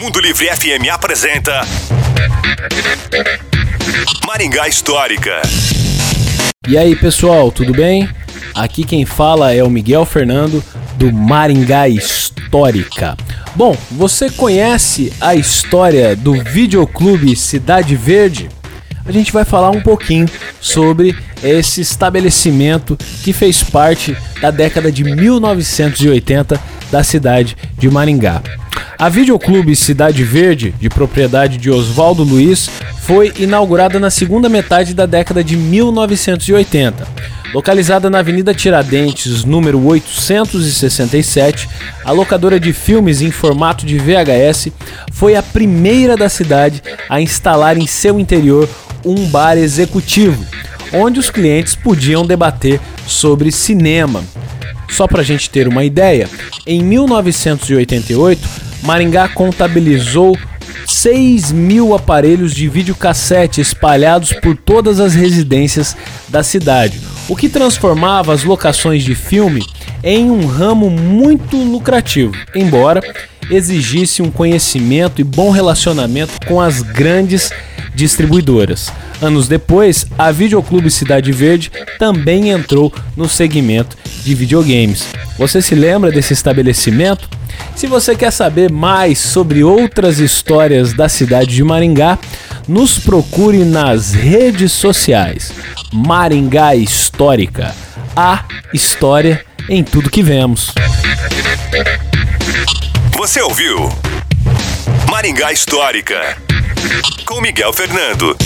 Mundo Livre FM apresenta Maringá Histórica. E aí pessoal, tudo bem? Aqui quem fala é o Miguel Fernando do Maringá Histórica. Bom, você conhece a história do videoclube Cidade Verde? A gente vai falar um pouquinho sobre esse estabelecimento que fez parte da década de 1980 da cidade de Maringá. A Videoclube Cidade Verde, de propriedade de Oswaldo Luiz, foi inaugurada na segunda metade da década de 1980. Localizada na Avenida Tiradentes, número 867, a locadora de filmes em formato de VHS foi a primeira da cidade a instalar em seu interior um bar executivo, onde os clientes podiam debater sobre cinema. Só para a gente ter uma ideia, em 1988 Maringá contabilizou 6 mil aparelhos de videocassete espalhados por todas as residências da cidade, o que transformava as locações de filme em um ramo muito lucrativo, embora exigisse um conhecimento e bom relacionamento com as grandes distribuidoras. Anos depois, a Videoclube Cidade Verde também entrou no segmento de videogames. Você se lembra desse estabelecimento? Se você quer saber mais sobre outras histórias da cidade de Maringá, nos procure nas redes sociais. Maringá Histórica. A história em tudo que vemos. Você ouviu? Maringá Histórica. Com Miguel Fernando.